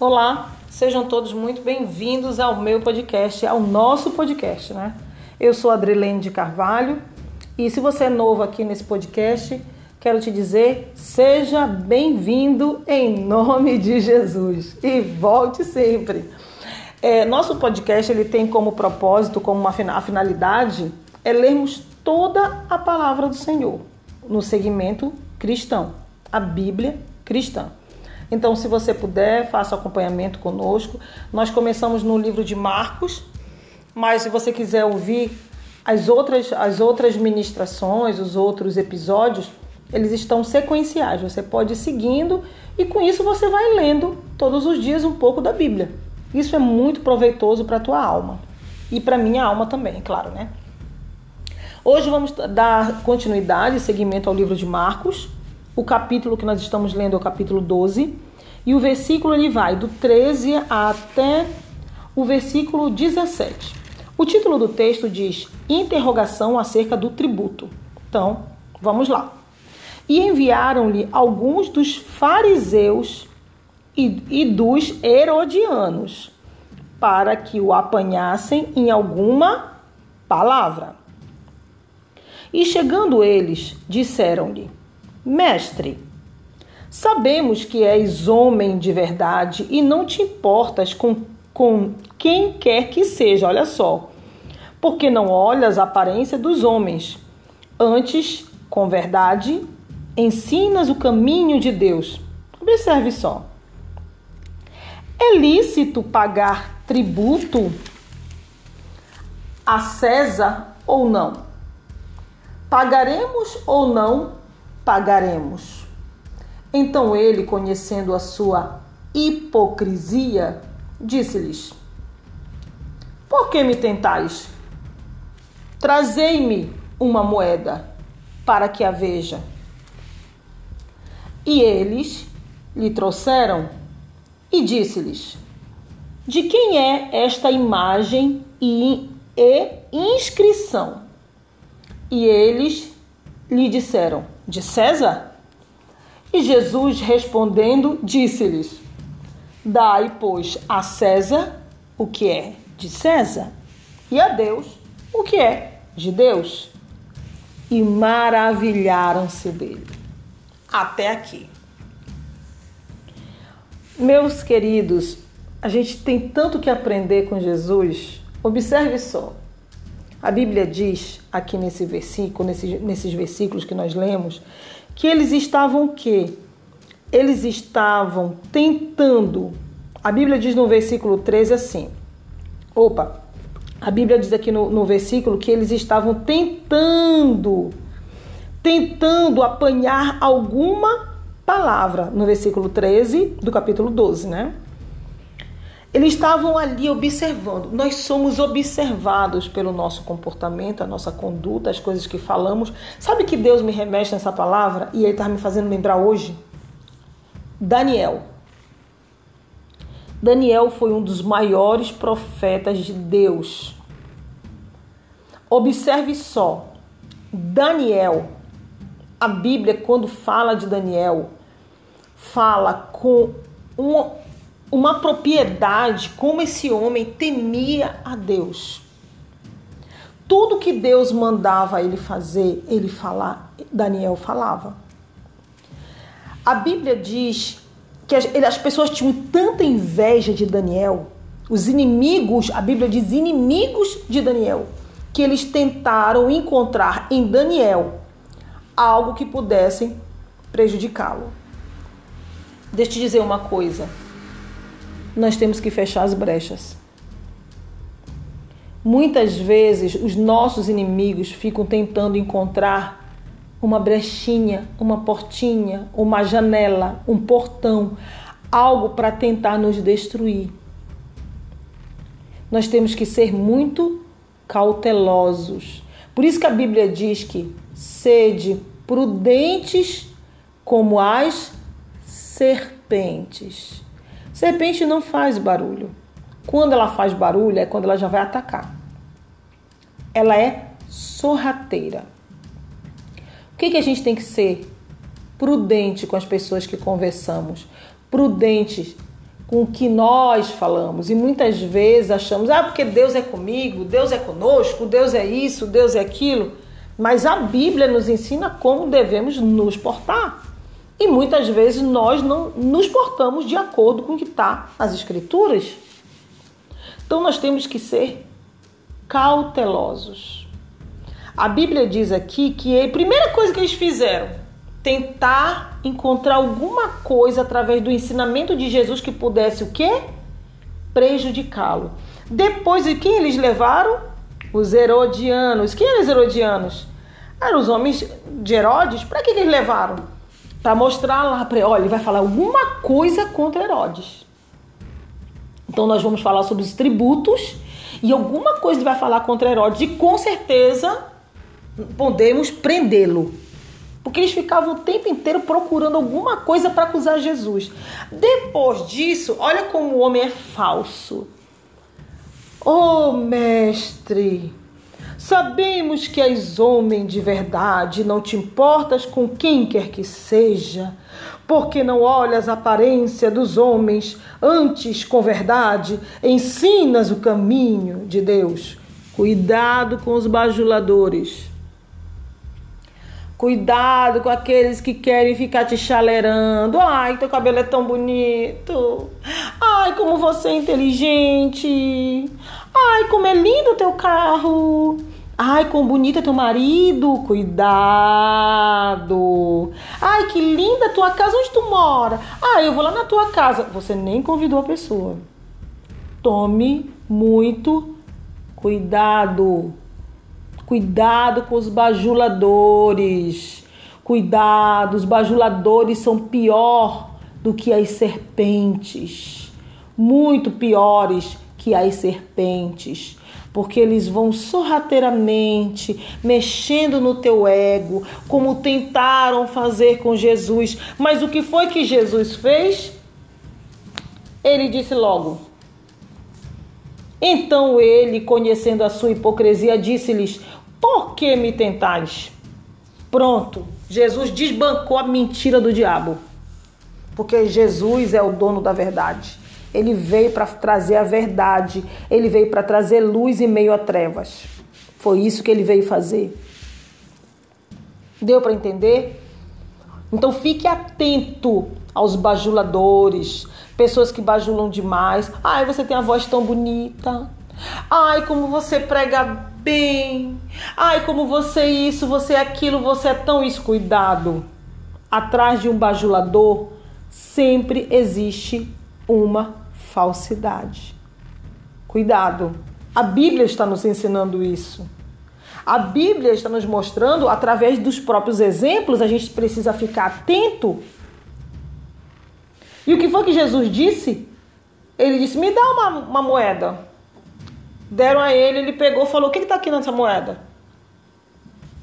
Olá, sejam todos muito bem-vindos ao meu podcast, ao nosso podcast, né? Eu sou Adrilene de Carvalho e se você é novo aqui nesse podcast, quero te dizer, seja bem-vindo em nome de Jesus e volte sempre. É, nosso podcast ele tem como propósito, como uma a finalidade, é lermos toda a palavra do Senhor no segmento cristão, a Bíblia cristã. Então, se você puder, faça acompanhamento conosco. Nós começamos no livro de Marcos, mas se você quiser ouvir as outras, as outras ministrações, os outros episódios, eles estão sequenciais. Você pode ir seguindo e com isso você vai lendo todos os dias um pouco da Bíblia. Isso é muito proveitoso para a tua alma e para minha alma também, é claro, né? Hoje vamos dar continuidade seguimento ao livro de Marcos. O capítulo que nós estamos lendo é o capítulo 12. E o versículo ele vai do 13 até o versículo 17. O título do texto diz Interrogação acerca do tributo. Então, vamos lá. E enviaram-lhe alguns dos fariseus e, e dos herodianos para que o apanhassem em alguma palavra. E chegando eles, disseram-lhe: Mestre, sabemos que és homem de verdade e não te importas com, com quem quer que seja, olha só, porque não olhas a aparência dos homens. Antes, com verdade, ensinas o caminho de Deus. Observe só. É lícito pagar tributo a César ou não? Pagaremos ou não pagaremos. Então ele, conhecendo a sua hipocrisia, disse-lhes: Por que me tentais? Trazei-me uma moeda para que a veja. E eles lhe trouxeram e disse-lhes: De quem é esta imagem e, inscrição? E eles lhe disseram: De César? E Jesus respondendo, disse-lhes: Dai, pois, a César o que é de César, e a Deus o que é de Deus. E maravilharam-se dele. Até aqui. Meus queridos, a gente tem tanto que aprender com Jesus. Observe só. A Bíblia diz aqui nesse versículo, nesses, nesses versículos que nós lemos, que eles estavam o quê? Eles estavam tentando. A Bíblia diz no versículo 13 assim. Opa, a Bíblia diz aqui no, no versículo que eles estavam tentando, tentando apanhar alguma palavra, no versículo 13 do capítulo 12, né? Eles estavam ali observando. Nós somos observados pelo nosso comportamento, a nossa conduta, as coisas que falamos. Sabe que Deus me remete nessa palavra e Ele está me fazendo lembrar hoje? Daniel. Daniel foi um dos maiores profetas de Deus. Observe só. Daniel, a Bíblia, quando fala de Daniel, fala com um, uma propriedade como esse homem temia a Deus. Tudo que Deus mandava ele fazer, ele falar, Daniel falava. A Bíblia diz que as, as pessoas tinham tanta inveja de Daniel, os inimigos, a Bíblia diz inimigos de Daniel, que eles tentaram encontrar em Daniel algo que pudessem prejudicá-lo. Deixa eu te dizer uma coisa nós temos que fechar as brechas. Muitas vezes os nossos inimigos ficam tentando encontrar uma brechinha, uma portinha, uma janela, um portão, algo para tentar nos destruir. Nós temos que ser muito cautelosos. Por isso que a Bíblia diz que sede prudentes como as serpentes. Serpente não faz barulho. Quando ela faz barulho é quando ela já vai atacar. Ela é sorrateira. O que, que a gente tem que ser? Prudente com as pessoas que conversamos, prudentes com o que nós falamos. E muitas vezes achamos, ah, porque Deus é comigo, Deus é conosco, Deus é isso, Deus é aquilo. Mas a Bíblia nos ensina como devemos nos portar. E muitas vezes nós não nos portamos de acordo com o que está nas Escrituras. Então nós temos que ser cautelosos. A Bíblia diz aqui que a primeira coisa que eles fizeram, tentar encontrar alguma coisa através do ensinamento de Jesus que pudesse o quê? Prejudicá-lo. Depois de quem eles levaram? Os herodianos. Quem eram os herodianos? Eram os homens de Herodes. Para que, que eles levaram? Para mostrar lá para olha, ele vai falar alguma coisa contra Herodes. Então nós vamos falar sobre os tributos e alguma coisa ele vai falar contra Herodes e com certeza podemos prendê-lo. Porque eles ficavam o tempo inteiro procurando alguma coisa para acusar Jesus. Depois disso, olha como o homem é falso. Oh, mestre, sabemos que és homem de verdade, não te importas com quem quer que seja, porque não olhas a aparência dos homens, antes, com verdade, ensinas o caminho de Deus. Cuidado com os bajuladores Cuidado com aqueles que querem ficar te chalerando. Ai, teu cabelo é tão bonito. Ai, como você é inteligente. Ai, como é lindo teu carro. Ai, como bonito é teu marido. Cuidado. Ai, que linda tua casa. Onde tu mora? Ai, eu vou lá na tua casa. Você nem convidou a pessoa. Tome muito cuidado. Cuidado com os bajuladores. Cuidado, os bajuladores são pior do que as serpentes. Muito piores que as serpentes porque eles vão sorrateiramente mexendo no teu ego, como tentaram fazer com Jesus. Mas o que foi que Jesus fez? Ele disse logo: então ele, conhecendo a sua hipocrisia, disse-lhes: Por que me tentais? Pronto, Jesus desbancou a mentira do diabo. Porque Jesus é o dono da verdade. Ele veio para trazer a verdade, ele veio para trazer luz em meio a trevas. Foi isso que ele veio fazer. Deu para entender? Então fique atento aos bajuladores, pessoas que bajulam demais. Ai, você tem a voz tão bonita. Ai, como você prega bem. Ai, como você é isso, você é aquilo, você é tão isso. Cuidado. Atrás de um bajulador sempre existe uma falsidade. Cuidado. A Bíblia está nos ensinando isso. A Bíblia está nos mostrando, através dos próprios exemplos, a gente precisa ficar atento e o que foi que Jesus disse? Ele disse: Me dá uma, uma moeda. Deram a ele, ele pegou falou: O que está aqui nessa moeda?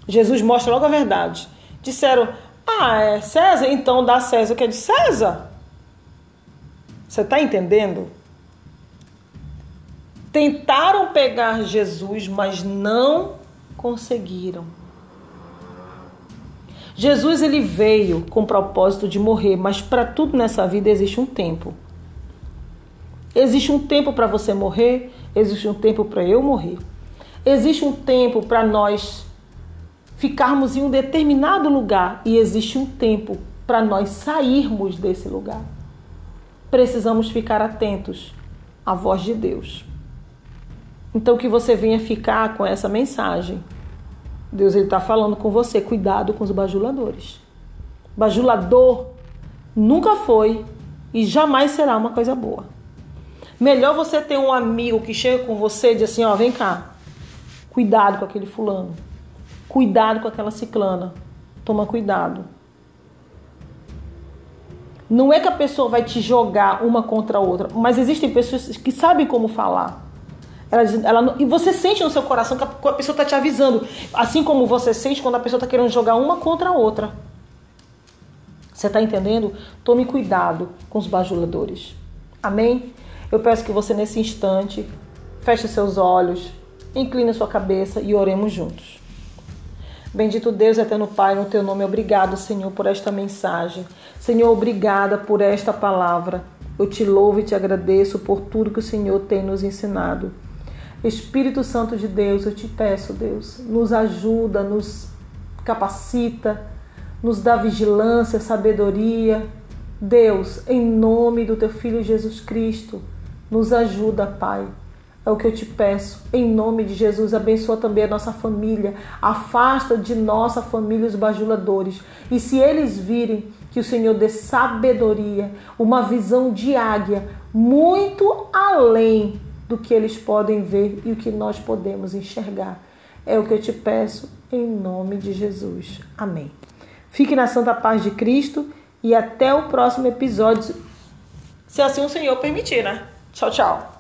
Jesus mostra logo a verdade. Disseram: Ah, é César? Então dá César o que é de César. Você está entendendo? Tentaram pegar Jesus, mas não conseguiram. Jesus ele veio com o propósito de morrer, mas para tudo nessa vida existe um tempo. Existe um tempo para você morrer, existe um tempo para eu morrer. Existe um tempo para nós ficarmos em um determinado lugar e existe um tempo para nós sairmos desse lugar. Precisamos ficar atentos à voz de Deus. Então que você venha ficar com essa mensagem Deus está falando com você, cuidado com os bajuladores. Bajulador nunca foi e jamais será uma coisa boa. Melhor você ter um amigo que chega com você e diz assim, ó, vem cá. Cuidado com aquele fulano. Cuidado com aquela ciclana. Toma cuidado. Não é que a pessoa vai te jogar uma contra a outra, mas existem pessoas que sabem como falar. Ela, ela, e você sente no seu coração que a, pessoa está te avisando. Assim como você sente quando a pessoa está querendo jogar uma contra a outra. Você está entendendo? Tome cuidado com os bajuladores. Amém? Eu peço que você, nesse instante, feche seus olhos, incline sua cabeça e oremos juntos. Bendito Deus, eterno Pai, no teu nome, obrigado, Senhor, por esta mensagem. Senhor, obrigada por esta palavra. Eu te louvo e te agradeço por tudo que o Senhor tem nos ensinado. Espírito Santo de Deus, eu te peço, Deus, nos ajuda, nos capacita, nos dá vigilância, sabedoria. Deus, em nome do teu filho Jesus Cristo, nos ajuda, Pai. É o que eu te peço. Em nome de Jesus, abençoa também a nossa família. Afasta de nossa família os bajuladores. E se eles virem que o Senhor dê sabedoria, uma visão de águia, muito além do que eles podem ver e o que nós podemos enxergar. É o que eu te peço em nome de Jesus. Amém. Fique na santa paz de Cristo e até o próximo episódio, se assim o Senhor permitir, né? Tchau, tchau.